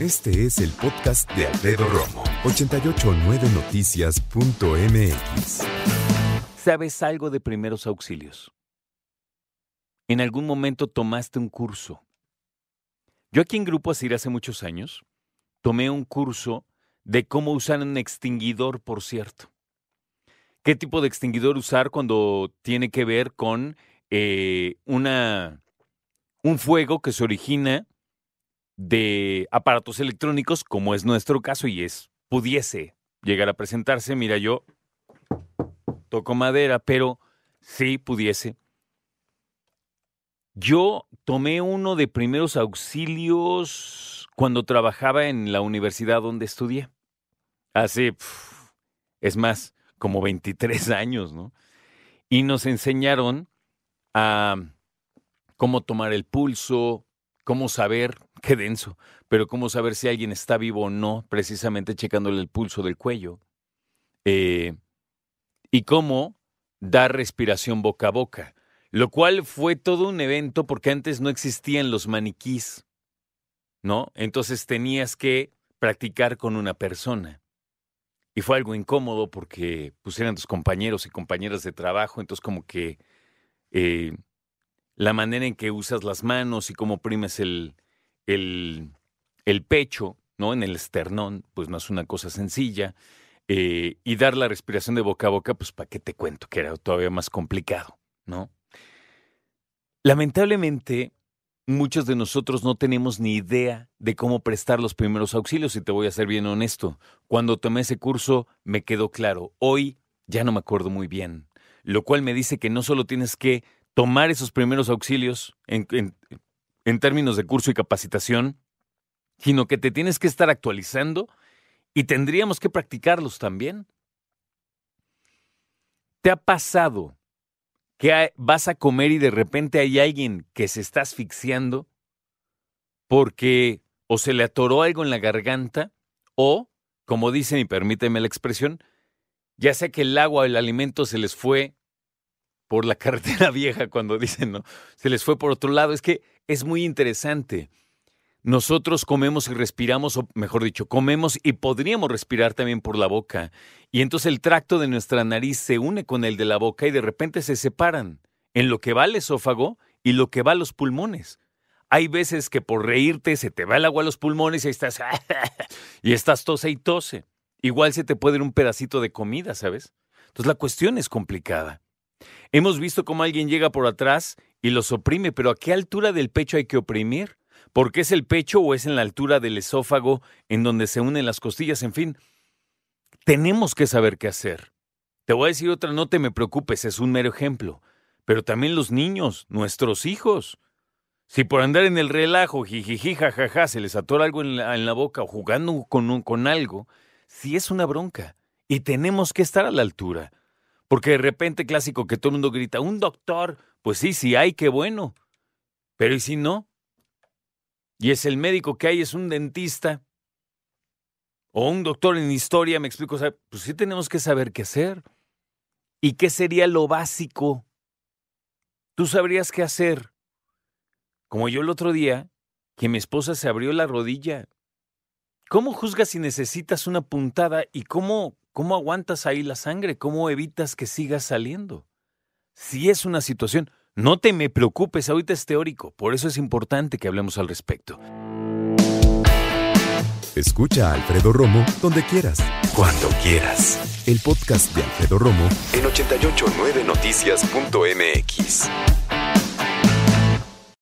Este es el podcast de Alfredo Romo. 889noticias.mx ¿Sabes algo de primeros auxilios? ¿En algún momento tomaste un curso? Yo aquí en Grupo Asir hace muchos años tomé un curso de cómo usar un extinguidor, por cierto. ¿Qué tipo de extinguidor usar cuando tiene que ver con eh, una, un fuego que se origina de aparatos electrónicos, como es nuestro caso y es, pudiese llegar a presentarse. Mira, yo toco madera, pero sí pudiese. Yo tomé uno de primeros auxilios cuando trabajaba en la universidad donde estudié. Hace, es más, como 23 años, ¿no? Y nos enseñaron a cómo tomar el pulso, cómo saber, qué denso, pero cómo saber si alguien está vivo o no, precisamente checándole el pulso del cuello. Eh, y cómo dar respiración boca a boca, lo cual fue todo un evento porque antes no existían los maniquís, ¿no? Entonces tenías que practicar con una persona. Y fue algo incómodo porque pusieran tus compañeros y compañeras de trabajo, entonces como que eh, la manera en que usas las manos y cómo primes el, el, el pecho, ¿no? En el esternón, pues no es una cosa sencilla. Eh, y dar la respiración de boca a boca, pues para qué te cuento, que era todavía más complicado, ¿no? Lamentablemente, muchos de nosotros no tenemos ni idea de cómo prestar los primeros auxilios, y te voy a ser bien honesto. Cuando tomé ese curso me quedó claro. Hoy ya no me acuerdo muy bien, lo cual me dice que no solo tienes que tomar esos primeros auxilios en, términos de curso y capacitación, sino que te tienes que estar actualizando y tendríamos que practicarlos también. ¿Te ha pasado que vas a comer y de repente hay alguien que se está asfixiando porque o se le atoró algo en la garganta o, como dicen y permíteme la expresión, ya sea que el agua o el alimento se les fue por la carretera vieja cuando dicen, ¿no? Se les fue por otro lado. Es que es muy interesante. Nosotros comemos y respiramos, o mejor dicho, comemos y podríamos respirar también por la boca. Y entonces el tracto de nuestra nariz se une con el de la boca y de repente se separan en lo que va al esófago y lo que va a los pulmones. Hay veces que por reírte se te va el agua a los pulmones y estás y estás tose y tose. Igual se te puede ir un pedacito de comida, ¿sabes? Entonces la cuestión es complicada. Hemos visto cómo alguien llega por atrás y los oprime, pero ¿a qué altura del pecho hay que oprimir? ¿Porque es el pecho o es en la altura del esófago en donde se unen las costillas? En fin, tenemos que saber qué hacer. Te voy a decir otra, no te me preocupes, es un mero ejemplo. Pero también los niños, nuestros hijos. Si por andar en el relajo, jijiji, jajaja, se les atora algo en la, boca o jugando con, con algo, sí es una bronca. Y tenemos que estar a la altura. Porque de repente, clásico, que todo el mundo grita, un doctor, pues sí, sí hay, qué bueno. Pero ¿y si no? Y es el médico que hay, es un dentista. O un doctor en historia, me explico, o sea, pues sí tenemos que saber qué hacer. ¿Y qué sería lo básico? Tú sabrías qué hacer. Como yo el otro día, que mi esposa se abrió la rodilla. ¿Cómo juzgas si necesitas una puntada y cómo ¿Cómo aguantas ahí la sangre? ¿Cómo evitas que siga saliendo? Si es una situación, no te me preocupes, ahorita es teórico, por eso es importante que hablemos al respecto. Escucha a Alfredo Romo donde quieras, cuando quieras. El podcast de Alfredo Romo en 889noticias.mx.